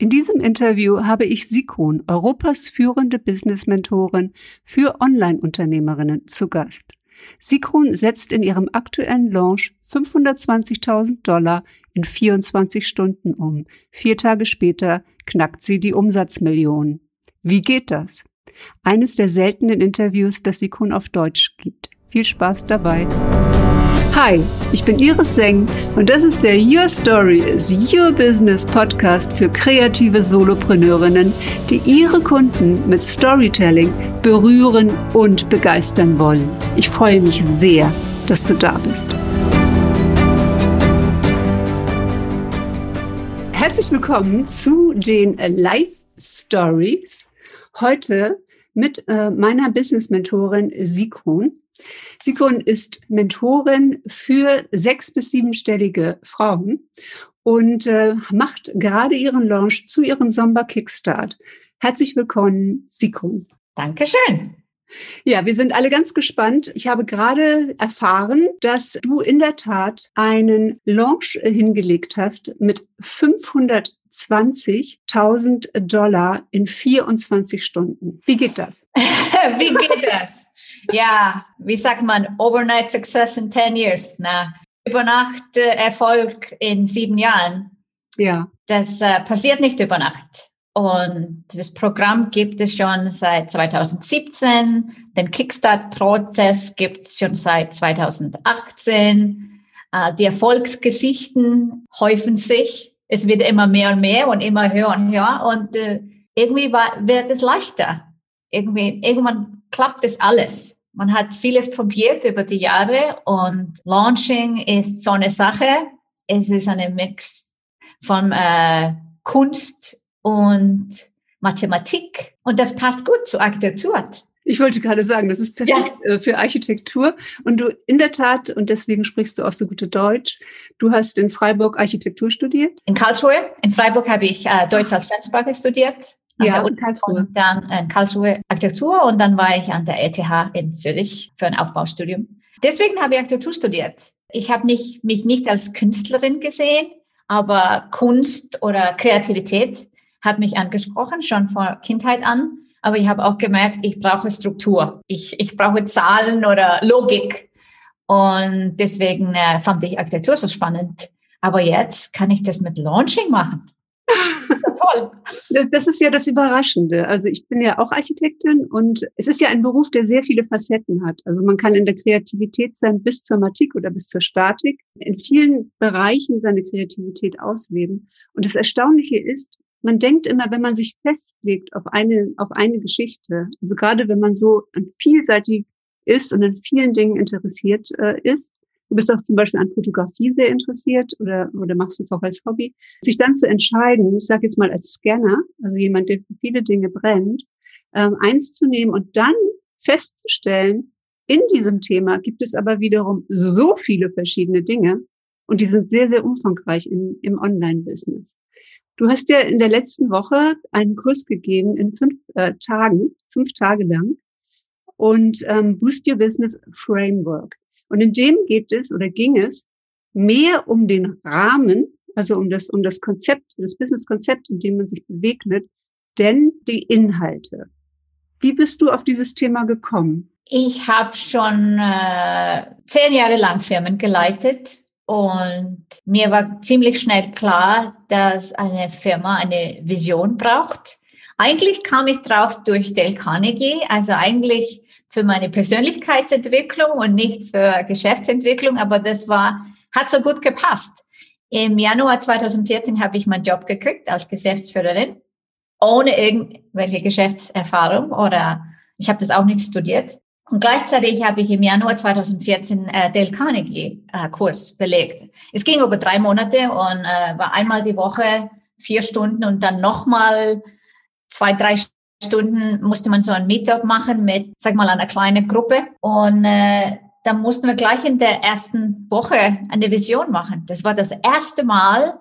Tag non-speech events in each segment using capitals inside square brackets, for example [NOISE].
In diesem Interview habe ich Sikon, Europas führende Business-Mentorin für Online-Unternehmerinnen, zu Gast. Sikron setzt in ihrem aktuellen Launch 520.000 Dollar in 24 Stunden um. Vier Tage später knackt sie die Umsatzmillion. Wie geht das? Eines der seltenen Interviews, das Sikon auf Deutsch gibt. Viel Spaß dabei. Hi, ich bin Iris Seng und das ist der Your Story is Your Business Podcast für kreative Solopreneurinnen, die ihre Kunden mit Storytelling berühren und begeistern wollen. Ich freue mich sehr, dass du da bist. Herzlich willkommen zu den Live Stories. Heute mit äh, meiner Business-Mentorin Sikon. Sikon ist Mentorin für sechs- bis siebenstellige Frauen und äh, macht gerade ihren Launch zu ihrem Sommer Kickstart. Herzlich willkommen, Sikon. Dankeschön. Ja, wir sind alle ganz gespannt. Ich habe gerade erfahren, dass du in der Tat einen Launch hingelegt hast mit 520.000 Dollar in 24 Stunden. Wie geht das? [LAUGHS] Wie geht das? Ja, wie sagt man, Overnight Success in 10 years. Na, über Nacht äh, Erfolg in sieben Jahren. Ja. Das äh, passiert nicht über Nacht. Und das Programm gibt es schon seit 2017. Den Kickstart-Prozess gibt es schon seit 2018. Äh, die Erfolgsgesichten häufen sich. Es wird immer mehr und mehr und immer höher und höher. Und äh, irgendwie war, wird es leichter. Irgendwie, irgendwann klappt es alles. Man hat vieles probiert über die Jahre und Launching ist so eine Sache. Es ist eine Mix von äh, Kunst und Mathematik und das passt gut zu Architektur. Ich wollte gerade sagen, das ist perfekt ja. Äh, für Architektur. Und du in der Tat, und deswegen sprichst du auch so gute Deutsch, du hast in Freiburg Architektur studiert? In Karlsruhe. In Freiburg habe ich äh, Deutsch als Fremdsprache studiert. Ja, und Karlsruhe. Dann äh, Karlsruhe Architektur und dann war ich an der ETH in Zürich für ein Aufbaustudium. Deswegen habe ich Architektur studiert. Ich habe nicht, mich nicht als Künstlerin gesehen, aber Kunst oder Kreativität hat mich angesprochen, schon vor Kindheit an. Aber ich habe auch gemerkt, ich brauche Struktur. Ich, ich brauche Zahlen oder Logik. Und deswegen äh, fand ich Architektur so spannend. Aber jetzt kann ich das mit Launching machen [LAUGHS] toll. Das, das, ist ja das Überraschende. Also ich bin ja auch Architektin und es ist ja ein Beruf, der sehr viele Facetten hat. Also man kann in der Kreativität sein bis zur Matik oder bis zur Statik, in vielen Bereichen seine Kreativität ausleben. Und das Erstaunliche ist, man denkt immer, wenn man sich festlegt auf eine, auf eine Geschichte, also gerade wenn man so vielseitig ist und an vielen Dingen interessiert äh, ist, du bist auch zum Beispiel an Fotografie sehr interessiert oder, oder machst es auch als Hobby, sich dann zu entscheiden, ich sage jetzt mal als Scanner, also jemand, der für viele Dinge brennt, ähm, eins zu nehmen und dann festzustellen, in diesem Thema gibt es aber wiederum so viele verschiedene Dinge und die sind sehr, sehr umfangreich im, im Online-Business. Du hast ja in der letzten Woche einen Kurs gegeben in fünf äh, Tagen, fünf Tage lang und ähm, Boost Your Business Framework. Und in dem geht es oder ging es mehr um den Rahmen, also um das, um das Konzept, das Business-Konzept, in dem man sich begegnet, denn die Inhalte. Wie bist du auf dieses Thema gekommen? Ich habe schon äh, zehn Jahre lang Firmen geleitet und mir war ziemlich schnell klar, dass eine Firma eine Vision braucht. Eigentlich kam ich drauf durch Dale Carnegie, also eigentlich für meine Persönlichkeitsentwicklung und nicht für Geschäftsentwicklung, aber das war, hat so gut gepasst. Im Januar 2014 habe ich meinen Job gekriegt als Geschäftsführerin, ohne irgendwelche Geschäftserfahrung oder ich habe das auch nicht studiert. Und gleichzeitig habe ich im Januar 2014 äh, Dale Carnegie äh, Kurs belegt. Es ging über drei Monate und äh, war einmal die Woche vier Stunden und dann nochmal zwei, drei Stunden musste man so ein Meetup machen mit, sag mal, einer kleinen Gruppe. Und äh, dann mussten wir gleich in der ersten Woche eine Vision machen. Das war das erste Mal,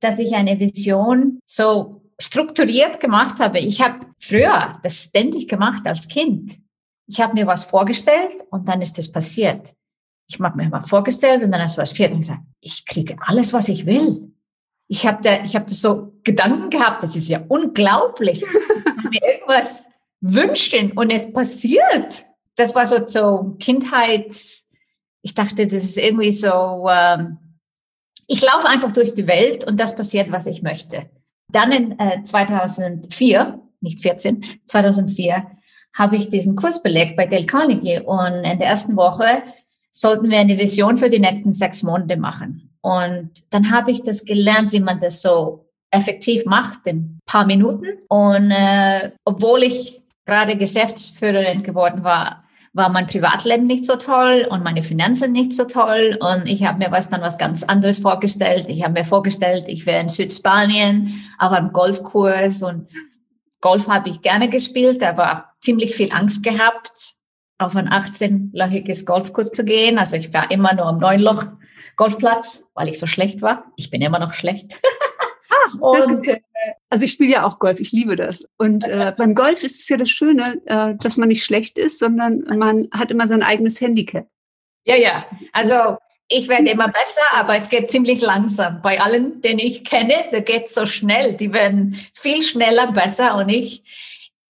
dass ich eine Vision so strukturiert gemacht habe. Ich habe früher das ständig gemacht als Kind. Ich habe mir was vorgestellt und dann ist das passiert. Ich habe mir mal vorgestellt und dann ist was passiert und gesagt, ich kriege alles, was ich will. Ich habe da, ich habe da so Gedanken gehabt, das ist ja unglaublich. mir irgendwas wünschen und es passiert. Das war so, so Kindheits, ich dachte, das ist irgendwie so, ähm, ich laufe einfach durch die Welt und das passiert, was ich möchte. Dann in äh, 2004, nicht 14, 2004, habe ich diesen Kurs belegt bei Dale Carnegie und in der ersten Woche sollten wir eine Vision für die nächsten sechs Monate machen. Und dann habe ich das gelernt, wie man das so effektiv macht in paar Minuten. Und äh, obwohl ich gerade Geschäftsführerin geworden war, war mein Privatleben nicht so toll und meine Finanzen nicht so toll. Und ich habe mir was dann was ganz anderes vorgestellt. Ich habe mir vorgestellt, ich wäre in Südspanien auf einem Golfkurs und Golf habe ich gerne gespielt, aber ziemlich viel Angst gehabt, auf ein 18-löchiges Golfkurs zu gehen. Also ich war immer nur am Neunloch Golfplatz, weil ich so schlecht war. Ich bin immer noch schlecht. [LAUGHS] Ah, und äh, also ich spiele ja auch Golf, ich liebe das. Und äh, [LAUGHS] beim Golf ist es ja das Schöne, äh, dass man nicht schlecht ist, sondern man hat immer sein eigenes Handicap. Ja, ja. Also ich werde immer besser, aber es geht ziemlich langsam. Bei allen, den ich kenne, da geht so schnell. Die werden viel schneller besser und ich.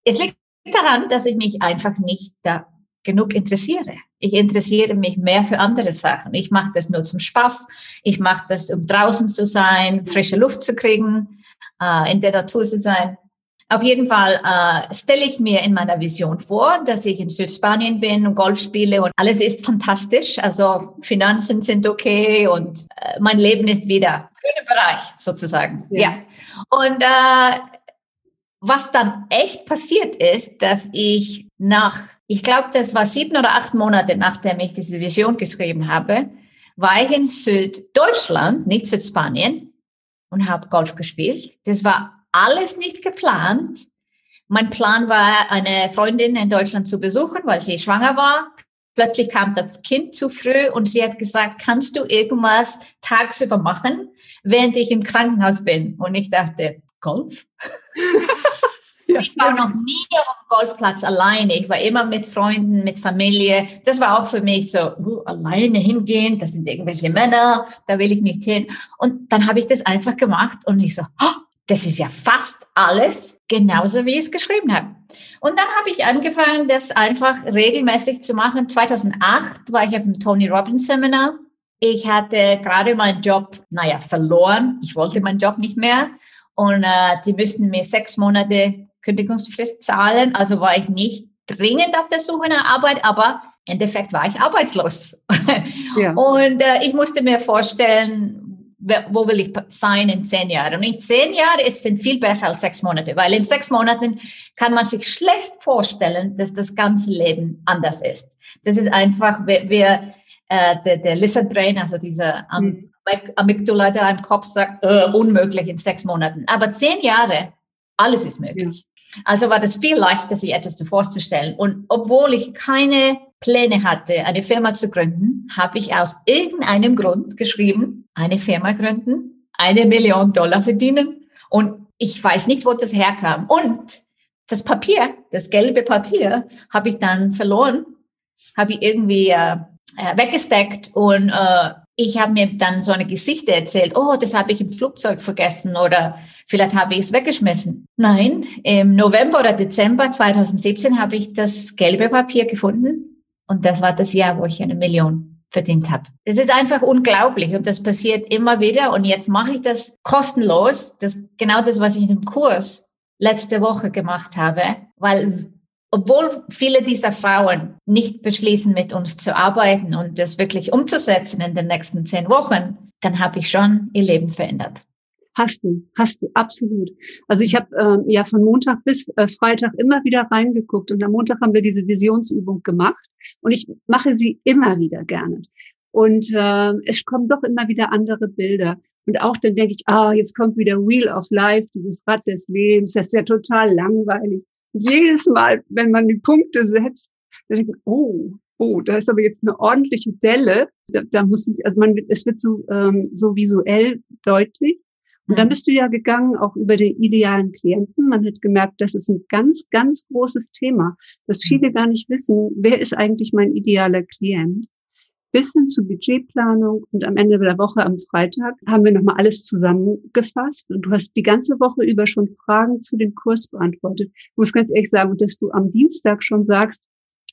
Es liegt daran, dass ich mich einfach nicht da genug interessiere. Ich interessiere mich mehr für andere Sachen. Ich mache das nur zum Spaß. Ich mache das, um draußen zu sein, frische Luft zu kriegen, äh, in der Natur zu sein. Auf jeden Fall äh, stelle ich mir in meiner Vision vor, dass ich in Südspanien bin und Golf spiele und alles ist fantastisch. Also Finanzen sind okay und äh, mein Leben ist wieder grüner Bereich sozusagen. Ja. ja. Und äh, was dann echt passiert ist, dass ich nach ich glaube, das war sieben oder acht Monate, nachdem ich diese Vision geschrieben habe, war ich in Süddeutschland, nicht Südspanien, und habe Golf gespielt. Das war alles nicht geplant. Mein Plan war, eine Freundin in Deutschland zu besuchen, weil sie schwanger war. Plötzlich kam das Kind zu früh und sie hat gesagt, kannst du irgendwas tagsüber machen, während ich im Krankenhaus bin? Und ich dachte, Golf? [LAUGHS] Ja. Ich war noch nie auf dem Golfplatz alleine. Ich war immer mit Freunden, mit Familie. Das war auch für mich so, uh, alleine hingehen, das sind irgendwelche Männer, da will ich nicht hin. Und dann habe ich das einfach gemacht und ich so, oh, das ist ja fast alles genauso, wie ich es geschrieben habe. Und dann habe ich angefangen, das einfach regelmäßig zu machen. 2008 war ich auf dem Tony Robbins Seminar. Ich hatte gerade meinen Job, naja, verloren. Ich wollte meinen Job nicht mehr. Und äh, die müssten mir sechs Monate Kündigungsfrist zahlen. Also war ich nicht dringend auf der Suche nach Arbeit, aber im Endeffekt war ich arbeitslos. Ja. [LAUGHS] Und äh, ich musste mir vorstellen, wo will ich sein in zehn Jahren? Und in zehn Jahren ist, sind viel besser als sechs Monate, weil in sechs Monaten kann man sich schlecht vorstellen, dass das ganze Leben anders ist. Das ist einfach, wir, wir äh, der, der Lizard Brain, also dieser ähm, Amygdala, der im Kopf sagt, äh, unmöglich in sechs Monaten. Aber zehn Jahre, alles ist möglich. Also war das viel leichter, sich etwas vorzustellen. Und obwohl ich keine Pläne hatte, eine Firma zu gründen, habe ich aus irgendeinem Grund geschrieben, eine Firma gründen, eine Million Dollar verdienen. Und ich weiß nicht, wo das herkam. Und das Papier, das gelbe Papier, habe ich dann verloren, habe ich irgendwie äh, äh weggesteckt und äh, ich habe mir dann so eine Geschichte erzählt, oh, das habe ich im Flugzeug vergessen oder vielleicht habe ich es weggeschmissen. Nein, im November oder Dezember 2017 habe ich das gelbe Papier gefunden und das war das Jahr, wo ich eine Million verdient habe. Das ist einfach unglaublich und das passiert immer wieder und jetzt mache ich das kostenlos, das genau das, was ich in dem Kurs letzte Woche gemacht habe, weil obwohl viele dieser Frauen nicht beschließen, mit uns zu arbeiten und das wirklich umzusetzen in den nächsten zehn Wochen, dann habe ich schon ihr Leben verändert. Hast du, hast du, absolut. Also ich habe ähm, ja von Montag bis äh, Freitag immer wieder reingeguckt und am Montag haben wir diese Visionsübung gemacht und ich mache sie immer wieder gerne. Und äh, es kommen doch immer wieder andere Bilder. Und auch dann denke ich, ah, jetzt kommt wieder Wheel of Life, dieses Rad des Lebens, das ist ja total langweilig jedes Mal, wenn man die Punkte setzt, dann denkt man, oh, oh, da ist aber jetzt eine ordentliche Delle. Da, da muss, also man, es wird so, ähm, so visuell deutlich. Und dann mhm. bist du ja gegangen auch über den idealen Klienten. Man hat gemerkt, das ist ein ganz, ganz großes Thema, dass mhm. viele gar nicht wissen, wer ist eigentlich mein idealer Klient. Bis hin zu Budgetplanung und am Ende der Woche am Freitag haben wir nochmal alles zusammengefasst und du hast die ganze Woche über schon Fragen zu dem Kurs beantwortet. Ich muss ganz ehrlich sagen, dass du am Dienstag schon sagst,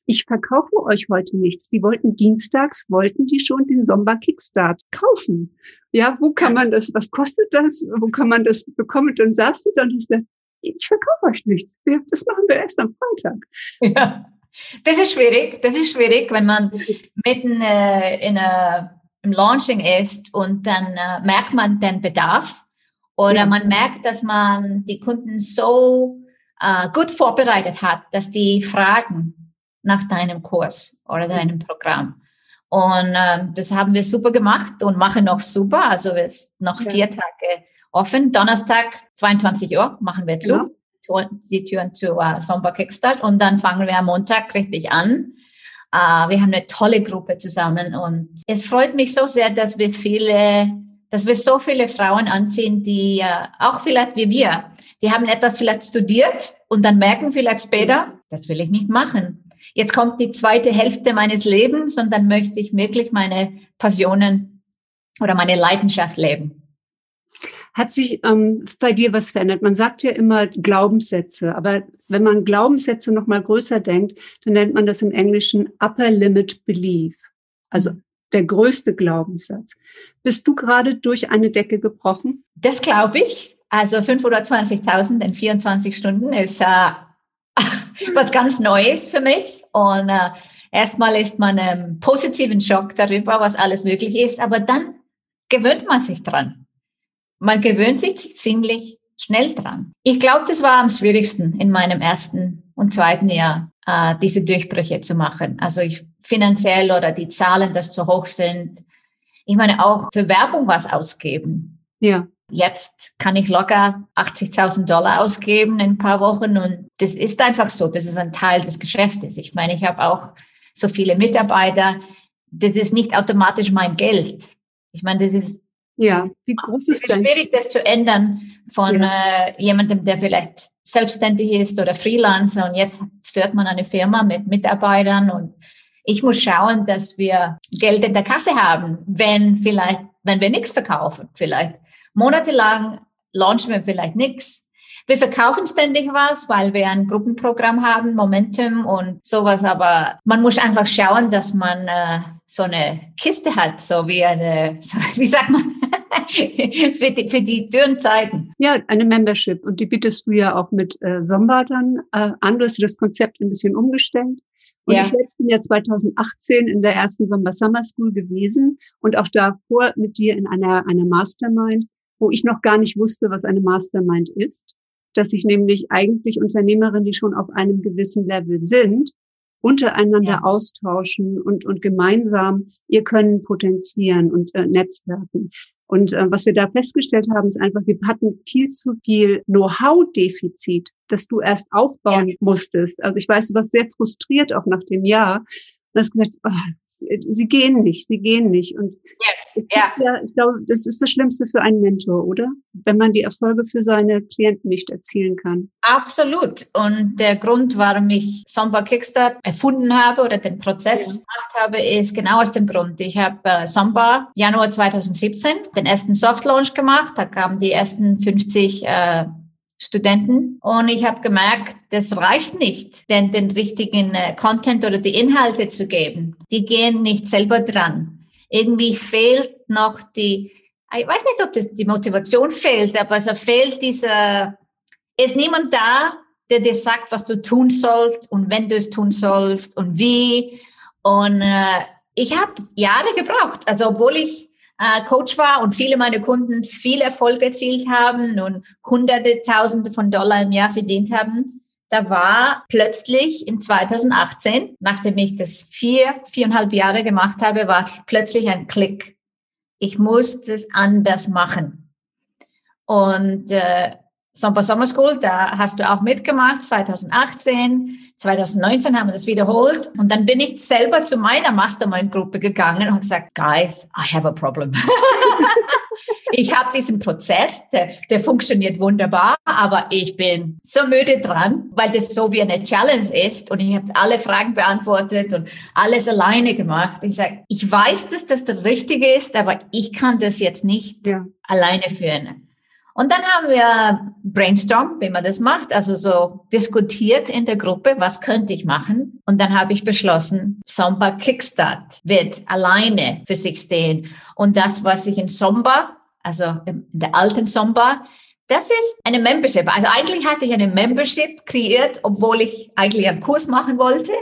ich verkaufe euch heute nichts. Die wollten dienstags, wollten die schon den Sommer Kickstart kaufen. Ja, wo kann man das, was kostet das, wo kann man das bekommen? Und dann saßt du dann und hast gesagt, ich verkaufe euch nichts. Das machen wir erst am Freitag. Ja. Das ist schwierig, das ist schwierig, wenn man mitten äh, in a, im Launching ist und dann äh, merkt man den Bedarf oder ja. man merkt, dass man die Kunden so äh, gut vorbereitet hat, dass die fragen nach deinem Kurs oder deinem Programm. Und äh, das haben wir super gemacht und machen noch super. Also es ist noch ja. vier Tage offen. Donnerstag 22 Uhr machen wir zu. Genau die Türen zu uh, Somba Kickstart und dann fangen wir am Montag richtig an. Uh, wir haben eine tolle Gruppe zusammen und es freut mich so sehr, dass wir viele, dass wir so viele Frauen anziehen, die uh, auch vielleicht wie wir, die haben etwas vielleicht studiert und dann merken vielleicht später, das will ich nicht machen. Jetzt kommt die zweite Hälfte meines Lebens und dann möchte ich wirklich meine Passionen oder meine Leidenschaft leben. Hat sich ähm, bei dir was verändert? Man sagt ja immer Glaubenssätze, aber wenn man Glaubenssätze noch mal größer denkt, dann nennt man das im Englischen Upper Limit Belief, also mhm. der größte Glaubenssatz. Bist du gerade durch eine Decke gebrochen? Das glaube ich. Also 520.000 in 24 Stunden ist äh, [LAUGHS] was ganz Neues für mich. Und äh, erstmal ist man im positiven Schock darüber, was alles möglich ist, aber dann gewöhnt man sich dran man gewöhnt sich ziemlich schnell dran. Ich glaube, das war am schwierigsten in meinem ersten und zweiten Jahr, äh, diese Durchbrüche zu machen. Also ich finanziell oder die Zahlen, das zu hoch sind. Ich meine, auch für Werbung was ausgeben. Ja. Jetzt kann ich locker 80.000 Dollar ausgeben in ein paar Wochen und das ist einfach so. Das ist ein Teil des Geschäftes. Ich meine, ich habe auch so viele Mitarbeiter. Das ist nicht automatisch mein Geld. Ich meine, das ist ja, wie groß ist es ist schwierig, das zu ändern von ja. äh, jemandem, der vielleicht selbstständig ist oder Freelancer und jetzt führt man eine Firma mit Mitarbeitern und ich muss schauen, dass wir Geld in der Kasse haben, wenn vielleicht, wenn wir nichts verkaufen, vielleicht monatelang launchen wir vielleicht nichts wir verkaufen ständig was, weil wir ein Gruppenprogramm haben, Momentum und sowas. Aber man muss einfach schauen, dass man äh, so eine Kiste hat, so wie eine, so, [LAUGHS] wie sagt man, [LAUGHS] für, die, für die dürren Zeiten. Ja, eine Membership. Und die bietest du ja auch mit äh, Somba dann äh, an. Du hast das Konzept ein bisschen umgestellt. Und ja. ich selbst bin ja 2018 in der ersten Sommer Summer School gewesen und auch davor mit dir in einer, einer Mastermind, wo ich noch gar nicht wusste, was eine Mastermind ist dass sich nämlich eigentlich Unternehmerinnen, die schon auf einem gewissen Level sind, untereinander ja. austauschen und, und gemeinsam ihr Können potenzieren und äh, netzwerken. Und äh, was wir da festgestellt haben, ist einfach, wir hatten viel zu viel Know-how-Defizit, das du erst aufbauen ja. musstest. Also ich weiß, du warst sehr frustriert auch nach dem Jahr, und hast gesagt, oh, sie gehen nicht, sie gehen nicht. Und yes, yeah. ja, ich glaube, das ist das Schlimmste für einen Mentor, oder? Wenn man die Erfolge für seine Klienten nicht erzielen kann. Absolut. Und der Grund, warum ich Somba Kickstart erfunden habe oder den Prozess ja. gemacht habe, ist genau aus dem Grund. Ich habe äh, Somba Januar 2017 den ersten Soft Launch gemacht. Da kamen die ersten 50 äh, Studenten. Und ich habe gemerkt, das reicht nicht, denn den richtigen äh, Content oder die Inhalte zu geben. Die gehen nicht selber dran. Irgendwie fehlt noch die, ich weiß nicht, ob das die Motivation fehlt, aber es fehlt dieser, ist niemand da, der dir sagt, was du tun sollst und wenn du es tun sollst und wie. Und äh, ich habe Jahre gebraucht. Also obwohl ich äh, Coach war und viele meiner Kunden viel Erfolg erzielt haben und hunderte, tausende von Dollar im Jahr verdient haben, da war plötzlich in 2018, nachdem ich das vier, viereinhalb Jahre gemacht habe, war plötzlich ein Klick. Ich muss das anders machen. Und äh, Sommer Summer School, da hast du auch mitgemacht, 2018. 2019 haben wir das wiederholt. Und dann bin ich selber zu meiner Mastermind-Gruppe gegangen und gesagt, guys, I have a problem. [LAUGHS] ich habe diesen Prozess, der, der funktioniert wunderbar, aber ich bin so müde dran, weil das so wie eine Challenge ist und ich habe alle Fragen beantwortet und alles alleine gemacht. Ich sage, ich weiß, dass das das Richtige ist, aber ich kann das jetzt nicht ja. alleine führen. Und dann haben wir brainstorm, wie man das macht, also so diskutiert in der Gruppe, was könnte ich machen? Und dann habe ich beschlossen, Somba Kickstart wird alleine für sich stehen. Und das, was ich in Somba, also in der alten Somba, das ist eine Membership. Also eigentlich hatte ich eine Membership kreiert, obwohl ich eigentlich einen Kurs machen wollte.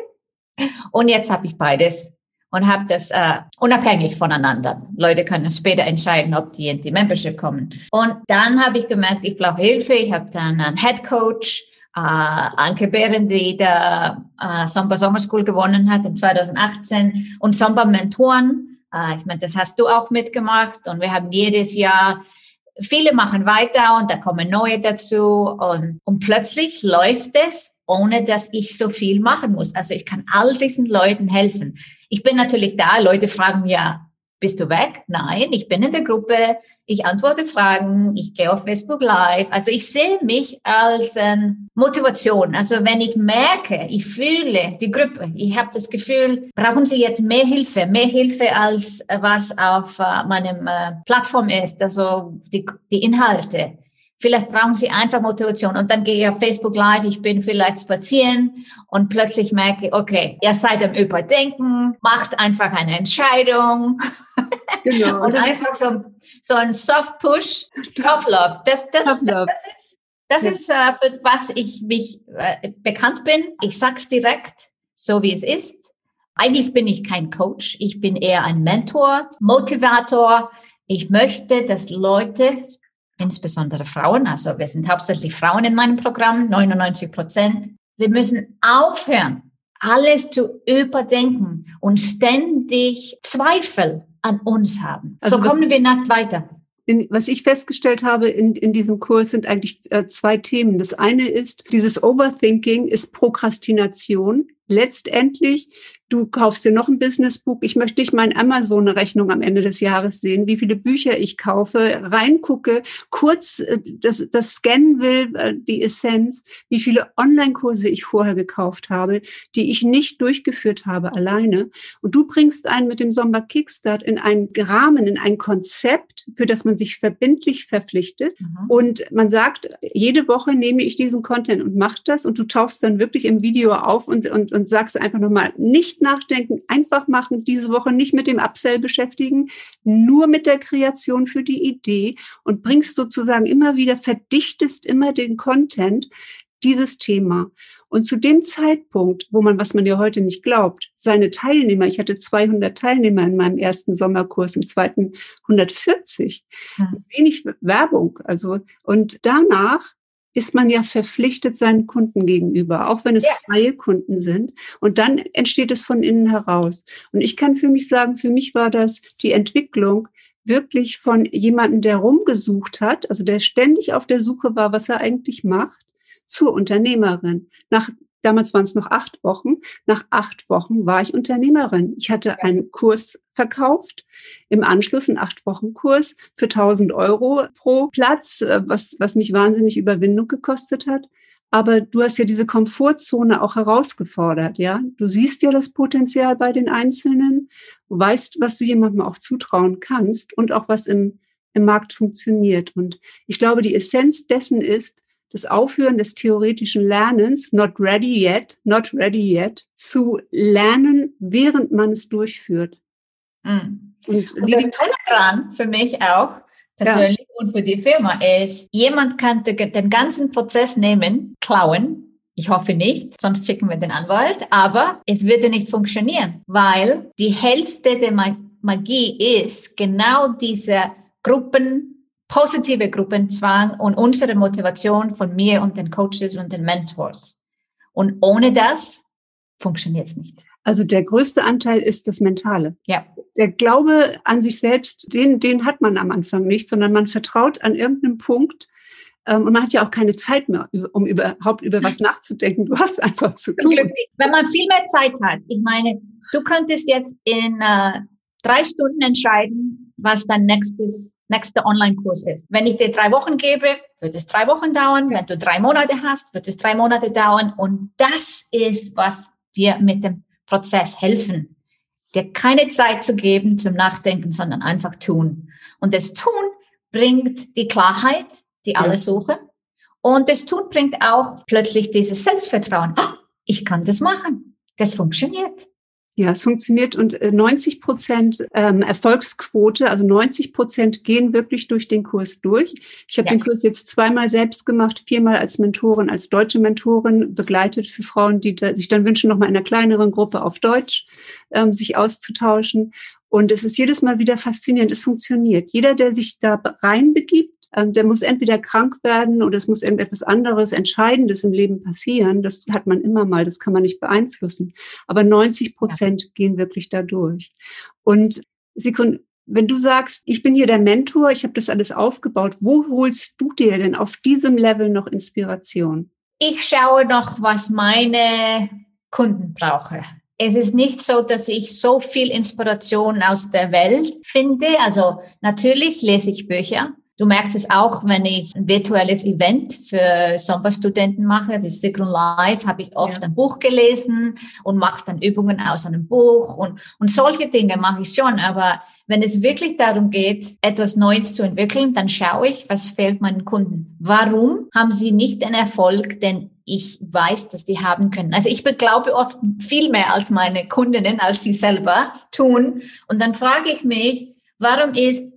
Und jetzt habe ich beides und habe das äh, unabhängig voneinander. Leute können später entscheiden, ob die in die Membership kommen. Und dann habe ich gemerkt, ich brauche Hilfe. Ich habe dann einen Head Coach, äh, Anke Behren, die der äh, Somba Summer School gewonnen hat in 2018 und Somba Mentoren. Äh, ich meine, das hast du auch mitgemacht und wir haben jedes Jahr Viele machen weiter und da kommen neue dazu und, und plötzlich läuft es, ohne dass ich so viel machen muss. Also ich kann all diesen Leuten helfen. Ich bin natürlich da, Leute fragen ja, bist du weg? Nein, ich bin in der Gruppe, ich antworte Fragen, ich gehe auf Facebook Live. Also ich sehe mich als ähm, Motivation. Also wenn ich merke, ich fühle die Gruppe, ich habe das Gefühl, brauchen Sie jetzt mehr Hilfe, mehr Hilfe als äh, was auf äh, meinem äh, Plattform ist, also die, die Inhalte. Vielleicht brauchen Sie einfach Motivation. Und dann gehe ich auf Facebook Live, ich bin vielleicht spazieren und plötzlich merke okay, ihr seid am Überdenken, macht einfach eine Entscheidung. [LAUGHS] Genau. [LAUGHS] und einfach so, so ein Soft Push, Tough Love. Das, das, Tough Love. das ist, das ja. ist äh, für was ich mich äh, bekannt bin. Ich sag's direkt, so wie es ist. Eigentlich bin ich kein Coach. Ich bin eher ein Mentor, Motivator. Ich möchte, dass Leute insbesondere Frauen, also wir sind hauptsächlich Frauen in meinem Programm, 99 Prozent. Wir müssen aufhören, alles zu überdenken und ständig Zweifel an uns haben. Also so kommen wir nicht weiter. In, was ich festgestellt habe in, in diesem Kurs sind eigentlich äh, zwei Themen. Das eine ist, dieses Overthinking ist Prokrastination. Letztendlich du kaufst dir noch ein Businessbuch. Ich möchte nicht meine Amazon-Rechnung am Ende des Jahres sehen, wie viele Bücher ich kaufe, reingucke, kurz äh, das, das scannen will, äh, die Essenz, wie viele Online-Kurse ich vorher gekauft habe, die ich nicht durchgeführt habe alleine. Und du bringst einen mit dem Sommer Kickstart in einen Rahmen, in ein Konzept, für das man sich verbindlich verpflichtet. Mhm. Und man sagt, jede Woche nehme ich diesen Content und mache das. Und du tauchst dann wirklich im Video auf und, und, und sagst einfach nochmal, nicht nachdenken, einfach machen, diese Woche nicht mit dem Upsell beschäftigen, nur mit der Kreation für die Idee und bringst sozusagen immer wieder, verdichtest immer den Content, dieses Thema. Und zu dem Zeitpunkt, wo man, was man ja heute nicht glaubt, seine Teilnehmer, ich hatte 200 Teilnehmer in meinem ersten Sommerkurs, im zweiten 140, hm. wenig Werbung, also, und danach ist man ja verpflichtet seinen Kunden gegenüber, auch wenn es ja. freie Kunden sind. Und dann entsteht es von innen heraus. Und ich kann für mich sagen, für mich war das die Entwicklung wirklich von jemandem, der rumgesucht hat, also der ständig auf der Suche war, was er eigentlich macht, zur Unternehmerin. Nach Damals waren es noch acht Wochen. Nach acht Wochen war ich Unternehmerin. Ich hatte einen Kurs verkauft, im Anschluss einen acht Wochen Kurs für 1000 Euro pro Platz, äh, was, was mich wahnsinnig Überwindung gekostet hat. Aber du hast ja diese Komfortzone auch herausgefordert, ja. Du siehst ja das Potenzial bei den Einzelnen, du weißt, was du jemandem auch zutrauen kannst und auch was im, im Markt funktioniert. Und ich glaube, die Essenz dessen ist, das Aufhören des theoretischen Lernens, not ready yet, not ready yet, zu lernen, während man es durchführt. Mhm. Und, und das Tolle daran für mich auch, persönlich ja. und für die Firma ist, jemand kann den ganzen Prozess nehmen, klauen, ich hoffe nicht, sonst schicken wir den Anwalt. Aber es würde nicht funktionieren, weil die Hälfte der Magie ist genau diese Gruppen positive Gruppenzwang und unsere Motivation von mir und den Coaches und den Mentors. Und ohne das funktioniert es nicht. Also der größte Anteil ist das Mentale. Ja. Der Glaube an sich selbst, den, den hat man am Anfang nicht, sondern man vertraut an irgendeinem Punkt Ähm, und man hat ja auch keine Zeit mehr, um überhaupt über was nachzudenken. Du hast einfach zu tun. Wenn man viel mehr Zeit hat. Ich meine, du könntest jetzt in äh, drei Stunden entscheiden, was dein nächstes, nächster Online-Kurs ist. Wenn ich dir drei Wochen gebe, wird es drei Wochen dauern. Wenn du drei Monate hast, wird es drei Monate dauern. Und das ist, was wir mit dem Prozess helfen. Dir keine Zeit zu geben zum Nachdenken, sondern einfach tun. Und das Tun bringt die Klarheit, die alle suchen. Und das Tun bringt auch plötzlich dieses Selbstvertrauen. Oh, ich kann das machen. Das funktioniert. Ja, es funktioniert und 90 äh, Prozent ähm, Erfolgsquote, also 90 Prozent gehen wirklich durch den Kurs durch. Ich habe ja. den Kurs jetzt zweimal selbst gemacht, viermal als Mentorin, als deutsche Mentorin begleitet für Frauen, die da, sich dann wünschen, nochmal in einer kleineren Gruppe auf Deutsch ähm, sich auszutauschen. Und es ist jedes Mal wieder faszinierend. Es funktioniert. Jeder, der sich da reinbegibt, der muss entweder krank werden oder es muss irgendetwas anderes, Entscheidendes im Leben passieren. Das hat man immer mal, das kann man nicht beeinflussen. Aber 90 Prozent ja. gehen wirklich da durch. Und Sekund, wenn du sagst, ich bin hier der Mentor, ich habe das alles aufgebaut, wo holst du dir denn auf diesem Level noch Inspiration? Ich schaue noch, was meine Kunden brauchen. Es ist nicht so, dass ich so viel Inspiration aus der Welt finde. Also natürlich lese ich Bücher, Du merkst es auch, wenn ich ein virtuelles Event für Sommerstudenten mache, wie Sigrun Live, habe ich oft ja. ein Buch gelesen und mache dann Übungen aus einem Buch und, und solche Dinge mache ich schon. Aber wenn es wirklich darum geht, etwas Neues zu entwickeln, dann schaue ich, was fehlt meinen Kunden. Warum haben sie nicht den Erfolg, den ich weiß, dass die haben können. Also ich beglaube oft viel mehr als meine Kundinnen, als sie selber tun. Und dann frage ich mich, warum ist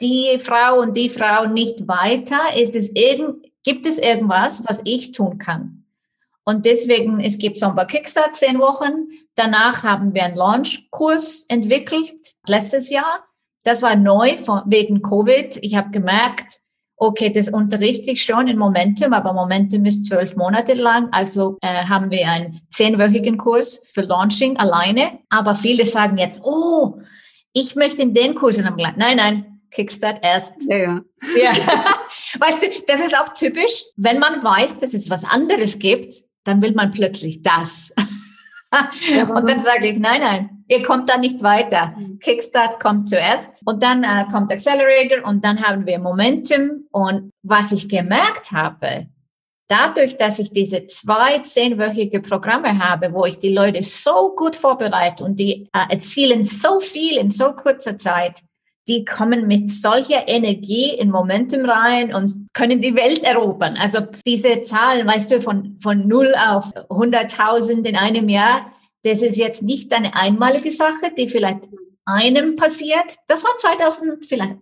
die Frau und die Frau nicht weiter? Ist es irgend, gibt es irgendwas, was ich tun kann? Und deswegen, es gibt Sommer Kickstart zehn Wochen. Danach haben wir einen Launchkurs entwickelt, letztes Jahr. Das war neu von, wegen Covid. Ich habe gemerkt, okay, das unterrichte ich schon in Momentum, aber Momentum ist zwölf Monate lang. Also äh, haben wir einen zehnwöchigen Kurs für Launching alleine. Aber viele sagen jetzt, oh, ich möchte in den Kurs. Und nein, nein, Kickstart erst. Ja, ja. ja. [LAUGHS] Weißt du, das ist auch typisch. Wenn man weiß, dass es was anderes gibt, dann will man plötzlich das. [LAUGHS] Und dann sage ich, nein, nein, ihr kommt da nicht weiter. Mhm. Kickstart kommt zuerst und dann äh, kommt Accelerator und dann haben wir Momentum. Und was ich gemerkt habe, dadurch, dass ich diese zwei zehnwöchige Programme habe, wo ich die Leute so gut vorbereite und die äh, erzielen so viel in so kurzer Zeit, die kommen mit solcher Energie in Momentum rein und können die Welt erobern. Also diese Zahlen, weißt du, von, von null auf 100.000 in einem Jahr, das ist jetzt nicht eine einmalige Sache, die vielleicht einem passiert. Das war 2017,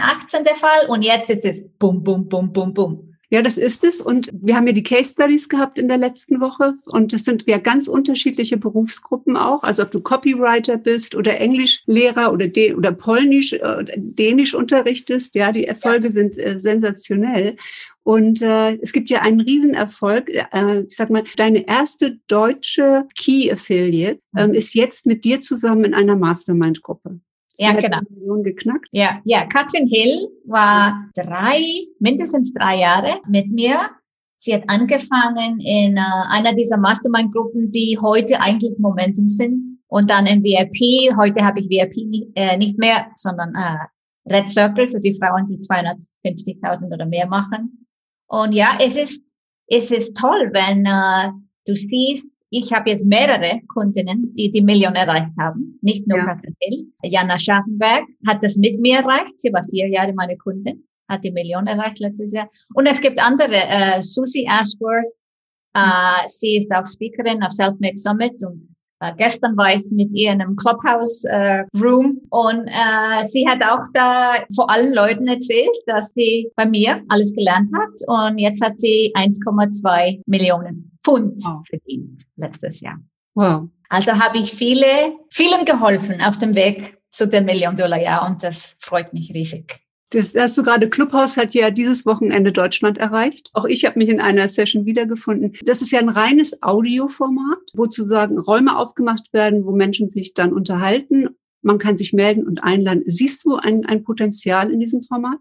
18 der Fall und jetzt ist es bum, bum, bum, bum, bum. Ja, das ist es. Und wir haben ja die Case Studies gehabt in der letzten Woche. Und das sind ja ganz unterschiedliche Berufsgruppen auch. Also ob du Copywriter bist oder Englischlehrer oder, De oder Polnisch, äh, Dänisch unterrichtest. Ja, die Erfolge ja. sind äh, sensationell. Und äh, es gibt ja einen Riesenerfolg. Äh, ich sag mal, deine erste deutsche Key Affiliate äh, ist jetzt mit dir zusammen in einer Mastermind-Gruppe. Ja, genau. Million geknackt. Ja, ja. Katrin Hill war drei, mindestens drei Jahre mit mir. Sie hat angefangen in äh, einer dieser Mastermind-Gruppen, die heute eigentlich Momentum sind. Und dann im VIP. Heute habe ich VIP nicht, äh, nicht mehr, sondern äh, Red Circle für die Frauen, die 250.000 oder mehr machen. Und ja, es ist, es ist toll, wenn äh, du siehst, ich habe jetzt mehrere Kundinnen, die die Million erreicht haben, nicht nur ja. Katrin Hill. Jana Scharfenberg hat das mit mir erreicht. Sie war vier Jahre meine Kundin, hat die Million erreicht letztes Jahr. Und es gibt andere, äh, Susie Ashworth, äh, sie ist auch Speakerin auf Selfmade Summit und äh, gestern war ich mit ihr in einem Clubhouse äh, Room und äh, sie hat auch da vor allen Leuten erzählt, dass sie bei mir alles gelernt hat und jetzt hat sie 1,2 Millionen Pfund wow. verdient letztes Jahr. Wow. Also habe ich viele, vielen geholfen auf dem Weg zu dem Million-Dollar-Jahr und das freut mich riesig. Das hast du gerade, Clubhouse hat ja dieses Wochenende Deutschland erreicht. Auch ich habe mich in einer Session wiedergefunden. Das ist ja ein reines Audioformat, wo sozusagen Räume aufgemacht werden, wo Menschen sich dann unterhalten. Man kann sich melden und einladen. Siehst du ein, ein Potenzial in diesem Format?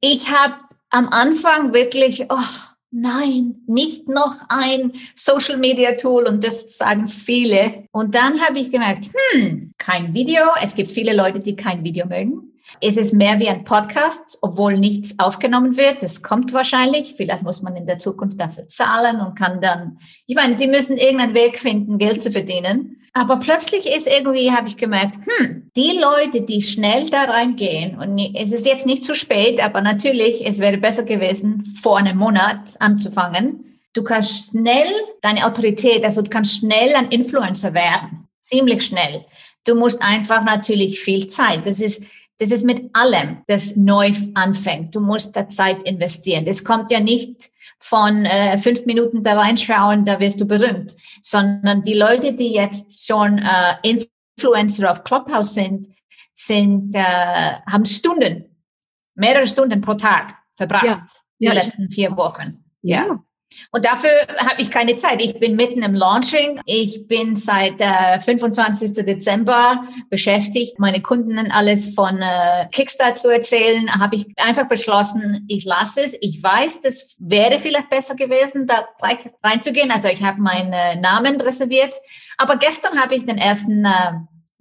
Ich habe am Anfang wirklich, oh, nein, nicht noch ein Social Media Tool und das sagen viele. Und dann habe ich gemerkt, hm, kein Video. Es gibt viele Leute, die kein Video mögen. Es ist mehr wie ein Podcast, obwohl nichts aufgenommen wird. Das kommt wahrscheinlich. Vielleicht muss man in der Zukunft dafür zahlen und kann dann, ich meine, die müssen irgendeinen Weg finden, Geld zu verdienen. Aber plötzlich ist irgendwie, habe ich gemerkt, hm, die Leute, die schnell da reingehen, und es ist jetzt nicht zu spät, aber natürlich, es wäre besser gewesen, vor einem Monat anzufangen. Du kannst schnell deine Autorität, also du kannst schnell ein Influencer werden. Ziemlich schnell. Du musst einfach natürlich viel Zeit. Das ist, das ist mit allem, das neu anfängt. Du musst da Zeit investieren. Das kommt ja nicht von äh, fünf Minuten da reinschauen, da wirst du berühmt, sondern die Leute, die jetzt schon äh, Influencer auf Clubhouse sind, sind äh, haben Stunden, mehrere Stunden pro Tag verbracht ja. die ja, letzten vier Wochen. Ja. Und dafür habe ich keine Zeit. Ich bin mitten im Launching. Ich bin seit äh, 25. Dezember beschäftigt, meine Kunden alles von äh, Kickstart zu erzählen. Habe ich einfach beschlossen, ich lasse es. Ich weiß, das wäre vielleicht besser gewesen, da gleich reinzugehen. Also ich habe meinen äh, Namen reserviert. Aber gestern habe ich den ersten äh,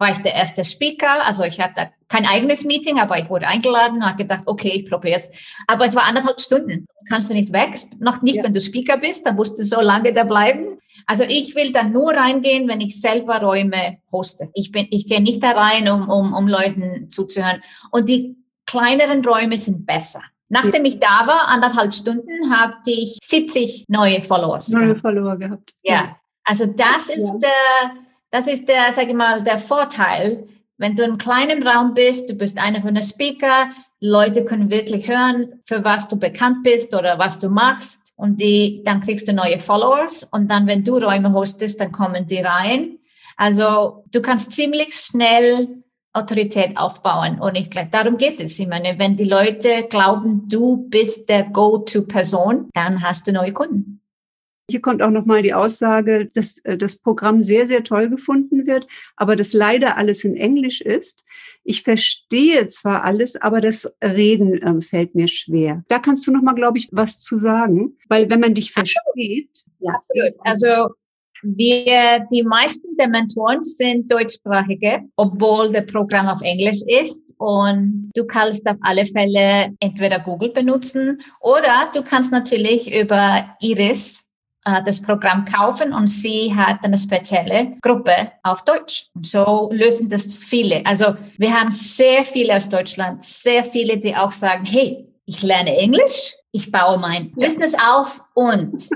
war ich der erste Speaker. Also ich hatte kein eigenes Meeting, aber ich wurde eingeladen und habe gedacht, okay, ich probiere es. Aber es war anderthalb Stunden. Kannst du nicht weg, noch nicht, ja. wenn du Speaker bist, dann musst du so lange da bleiben. Also ich will dann nur reingehen, wenn ich selber Räume hoste. Ich bin, ich gehe nicht da rein, um, um, um Leuten zuzuhören. Und die kleineren Räume sind besser. Nachdem ich da war, anderthalb Stunden, hatte ich 70 neue Followers. Neue gehabt. Follower gehabt. Ja. Also das ist ja. der, das ist der, sage ich mal, der Vorteil. Wenn du im kleinen Raum bist, du bist einer von den Speaker, Leute können wirklich hören, für was du bekannt bist oder was du machst. Und die, dann kriegst du neue Followers. Und dann, wenn du Räume hostest, dann kommen die rein. Also du kannst ziemlich schnell Autorität aufbauen. Und ich glaube, darum geht es. Ich meine, wenn die Leute glauben, du bist der Go-to-Person, dann hast du neue Kunden. Hier kommt auch nochmal die Aussage, dass äh, das Programm sehr, sehr toll gefunden wird, aber dass leider alles in Englisch ist. Ich verstehe zwar alles, aber das Reden ähm, fällt mir schwer. Da kannst du nochmal, glaube ich, was zu sagen, weil wenn man dich versteht. Ja, absolut. Also wir, die meisten der Mentoren sind deutschsprachige, obwohl das Programm auf Englisch ist. Und du kannst auf alle Fälle entweder Google benutzen oder du kannst natürlich über Iris das Programm kaufen und sie hat eine spezielle Gruppe auf Deutsch. Und so lösen das viele. Also wir haben sehr viele aus Deutschland, sehr viele, die auch sagen, hey, ich lerne Englisch, ich baue mein ja. Business auf und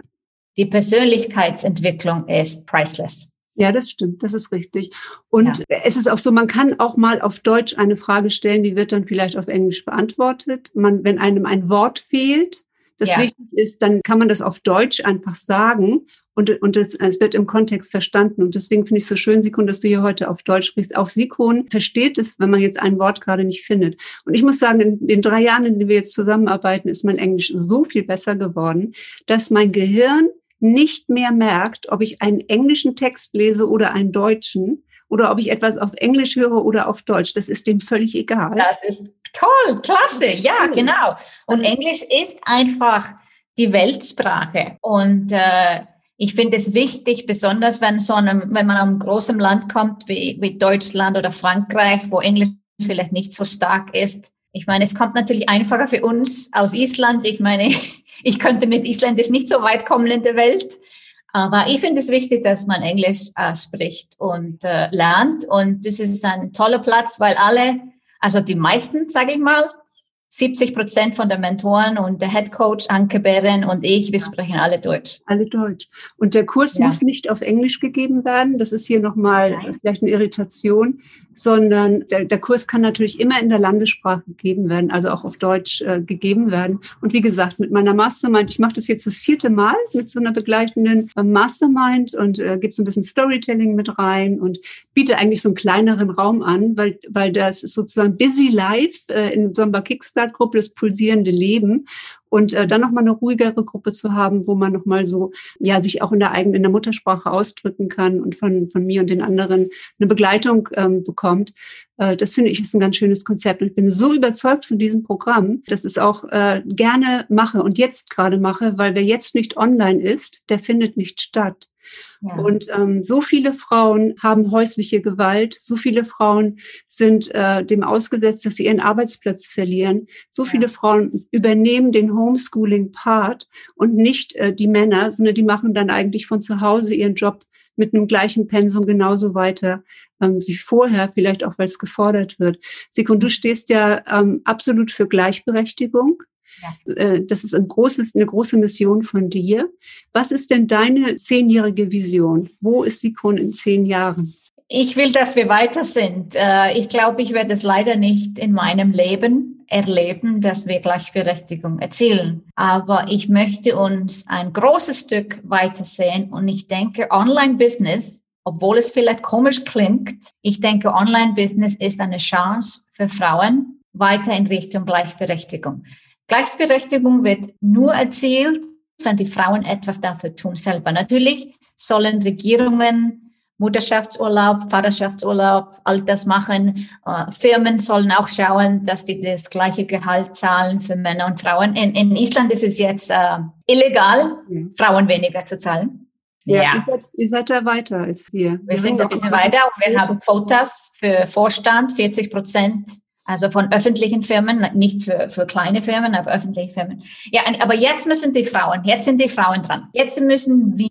die Persönlichkeitsentwicklung ist priceless. Ja, das stimmt, das ist richtig. Und ja. es ist auch so, man kann auch mal auf Deutsch eine Frage stellen, die wird dann vielleicht auf Englisch beantwortet. Man, wenn einem ein Wort fehlt, das ja. wichtig ist, dann kann man das auf Deutsch einfach sagen und, und es, es wird im Kontext verstanden. Und deswegen finde ich es so schön, Sikon, dass du hier heute auf Deutsch sprichst. Auch Sikon versteht es, wenn man jetzt ein Wort gerade nicht findet. Und ich muss sagen, in den drei Jahren, in denen wir jetzt zusammenarbeiten, ist mein Englisch so viel besser geworden, dass mein Gehirn nicht mehr merkt, ob ich einen englischen Text lese oder einen deutschen, oder ob ich etwas auf Englisch höre oder auf Deutsch. Das ist dem völlig egal. Das ist toll, klasse, ja, genau. Und also, Englisch ist einfach die Weltsprache. Und äh, ich finde es wichtig, besonders wenn, so einem, wenn man einem großen Land kommt wie, wie Deutschland oder Frankreich, wo Englisch vielleicht nicht so stark ist. Ich meine, es kommt natürlich einfacher für uns aus Island. Ich meine, [LAUGHS] ich könnte mit Isländisch nicht so weit kommen in der Welt. Aber ich finde es wichtig, dass man Englisch äh, spricht und äh, lernt. Und das ist ein toller Platz, weil alle, also die meisten, sage ich mal, 70 Prozent von den Mentoren und der Head Coach Anke Beren und ich, wir sprechen alle Deutsch. Alle Deutsch. Und der Kurs ja. muss nicht auf Englisch gegeben werden. Das ist hier nochmal vielleicht eine Irritation, sondern der, der, Kurs kann natürlich immer in der Landessprache gegeben werden, also auch auf Deutsch äh, gegeben werden. Und wie gesagt, mit meiner Mastermind, ich mache das jetzt das vierte Mal mit so einer begleitenden äh, Mastermind und äh, gebe so ein bisschen Storytelling mit rein und biete eigentlich so einen kleineren Raum an, weil, weil das ist sozusagen Busy Life äh, in einem Kickstarter Startgruppe das pulsierende Leben. Und äh, dann nochmal eine ruhigere Gruppe zu haben, wo man nochmal so, ja, sich auch in der eigenen, in der Muttersprache ausdrücken kann und von, von mir und den anderen eine Begleitung ähm, bekommt. Äh, das finde ich ist ein ganz schönes Konzept. Und ich bin so überzeugt von diesem Programm, dass ich es auch äh, gerne mache und jetzt gerade mache, weil wer jetzt nicht online ist, der findet nicht statt. Ja. Und ähm, so viele Frauen haben häusliche Gewalt, so viele Frauen sind äh, dem ausgesetzt, dass sie ihren Arbeitsplatz verlieren. So ja. viele Frauen übernehmen den Homeschooling-Part und nicht äh, die Männer, sondern die machen dann eigentlich von zu Hause ihren Job mit einem gleichen Pensum genauso weiter ähm, wie vorher, vielleicht auch, weil es gefordert wird. Sikon, du stehst ja ähm, absolut für Gleichberechtigung. Ja. Äh, das ist ein großes, eine große Mission von dir. Was ist denn deine zehnjährige Vision? Wo ist Sikon in zehn Jahren? Ich will, dass wir weiter sind. Äh, ich glaube, ich werde es leider nicht in meinem Leben erleben, dass wir Gleichberechtigung erzielen. Aber ich möchte uns ein großes Stück weiter sehen und ich denke, Online-Business, obwohl es vielleicht komisch klingt, ich denke, Online-Business ist eine Chance für Frauen weiter in Richtung Gleichberechtigung. Gleichberechtigung wird nur erzielt, wenn die Frauen etwas dafür tun selber. Natürlich sollen Regierungen Mutterschaftsurlaub, Vaterschaftsurlaub, all das machen. Äh, Firmen sollen auch schauen, dass die das gleiche Gehalt zahlen für Männer und Frauen. In, in Island ist es jetzt äh, illegal. Frauen weniger zu zahlen. Ja, ja. Ihr, seid, ihr seid da weiter als wir. Wir, wir sind ein bisschen weiter und wir haben Quotas für Vorstand, 40 Prozent also von öffentlichen Firmen, nicht für, für kleine Firmen, aber öffentliche Firmen. Ja, aber jetzt müssen die Frauen, jetzt sind die Frauen dran. Jetzt müssen wir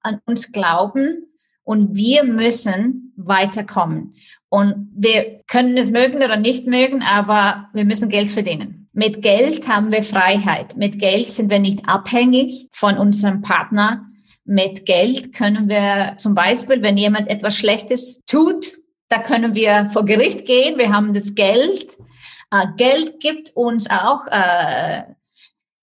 an uns glauben und wir müssen weiterkommen. Und wir können es mögen oder nicht mögen, aber wir müssen Geld verdienen. Mit Geld haben wir Freiheit. Mit Geld sind wir nicht abhängig von unserem Partner. Mit Geld können wir zum Beispiel, wenn jemand etwas Schlechtes tut, da können wir vor Gericht gehen. Wir haben das Geld. Äh, Geld gibt uns auch, äh,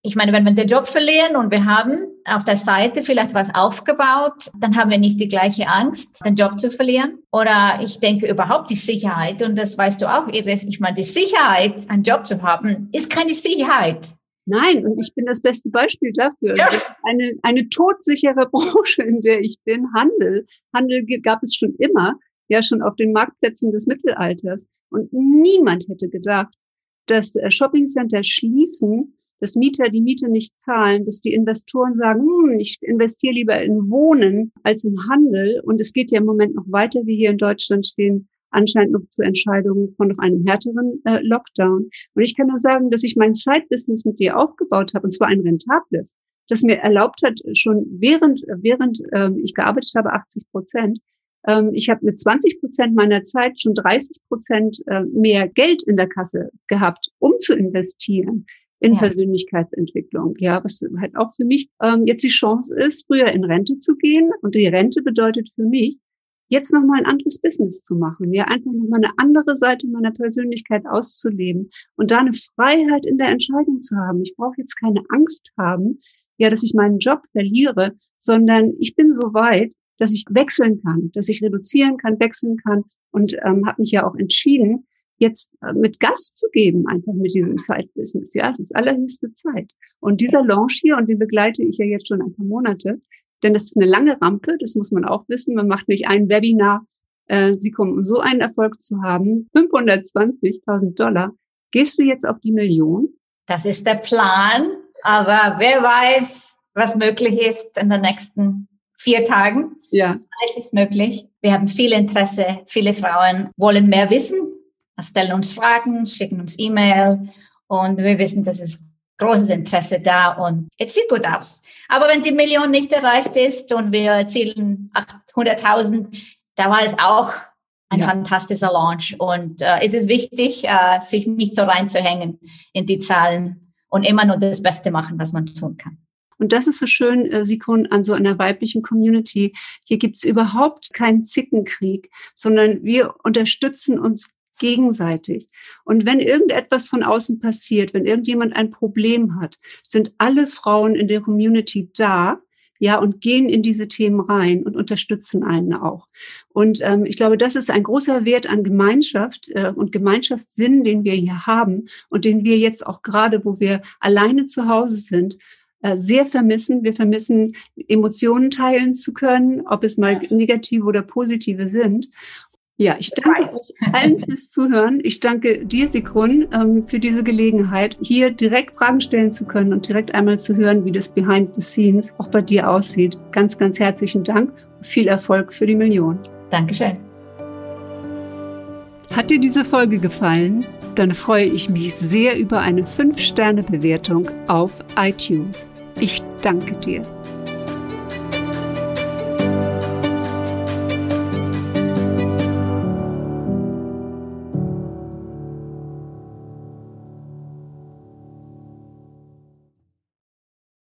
ich meine, wenn wir den Job verlieren und wir haben auf der Seite vielleicht was aufgebaut, dann haben wir nicht die gleiche Angst, den Job zu verlieren. Oder ich denke überhaupt die Sicherheit, und das weißt du auch, Iris, ich meine, die Sicherheit, einen Job zu haben, ist keine Sicherheit. Nein, und ich bin das beste Beispiel dafür. Ja. Eine, eine todsichere [LAUGHS] Branche, in der ich bin, Handel. Handel gab es schon immer ja schon auf den Marktplätzen des Mittelalters. Und niemand hätte gedacht, dass äh, Shoppingcenter schließen, dass Mieter die Miete nicht zahlen, dass die Investoren sagen, hm, ich investiere lieber in Wohnen als in Handel. Und es geht ja im Moment noch weiter, wie hier in Deutschland stehen, anscheinend noch zu Entscheidungen von noch einem härteren äh, Lockdown. Und ich kann nur sagen, dass ich mein Side-Business mit dir aufgebaut habe, und zwar ein rentables, das mir erlaubt hat, schon während, während ähm, ich gearbeitet habe, 80 Prozent, ähm, ich habe mit 20 Prozent meiner Zeit schon 30 Prozent äh, mehr Geld in der Kasse gehabt, um zu investieren in ja. Persönlichkeitsentwicklung. Ja, was halt auch für mich ähm, jetzt die Chance ist, früher in Rente zu gehen. Und die Rente bedeutet für mich, jetzt nochmal ein anderes Business zu machen, ja, einfach nochmal eine andere Seite meiner Persönlichkeit auszuleben und da eine Freiheit in der Entscheidung zu haben. Ich brauche jetzt keine Angst haben, ja, dass ich meinen Job verliere, sondern ich bin so weit, dass ich wechseln kann, dass ich reduzieren kann, wechseln kann und ähm, habe mich ja auch entschieden, jetzt äh, mit Gas zu geben, einfach mit diesem Side-Business. Ja, es ist allerhöchste Zeit. Und dieser Launch hier, und den begleite ich ja jetzt schon ein paar Monate, denn das ist eine lange Rampe, das muss man auch wissen. Man macht nicht ein Webinar, äh, Sie kommen, um so einen Erfolg zu haben, 520.000 Dollar. Gehst du jetzt auf die Million? Das ist der Plan, aber wer weiß, was möglich ist in den nächsten vier Tagen. Ja. Es ist möglich. Wir haben viel Interesse. Viele Frauen wollen mehr wissen, stellen uns Fragen, schicken uns E-Mail und wir wissen, dass es großes Interesse da und es sieht gut aus. Aber wenn die Million nicht erreicht ist und wir erzielen 800.000, da war es auch ein ja. fantastischer Launch. Und äh, es ist wichtig, äh, sich nicht so reinzuhängen in die Zahlen und immer nur das Beste machen, was man tun kann. Und das ist so schön, äh, Sikon, an so einer weiblichen Community. Hier gibt's überhaupt keinen Zickenkrieg, sondern wir unterstützen uns gegenseitig. Und wenn irgendetwas von außen passiert, wenn irgendjemand ein Problem hat, sind alle Frauen in der Community da, ja, und gehen in diese Themen rein und unterstützen einen auch. Und ähm, ich glaube, das ist ein großer Wert an Gemeinschaft äh, und Gemeinschaftssinn, den wir hier haben und den wir jetzt auch gerade, wo wir alleine zu Hause sind, äh, sehr vermissen. Wir vermissen, Emotionen teilen zu können, ob es mal negative oder positive sind. Ja, ich danke euch allen fürs Zuhören. Ich danke dir, Sigrun, ähm, für diese Gelegenheit, hier direkt Fragen stellen zu können und direkt einmal zu hören, wie das Behind the Scenes auch bei dir aussieht. Ganz, ganz herzlichen Dank. Viel Erfolg für die Million. Dankeschön. Hat dir diese Folge gefallen? Dann freue ich mich sehr über eine 5-Sterne-Bewertung auf iTunes. Ich danke dir.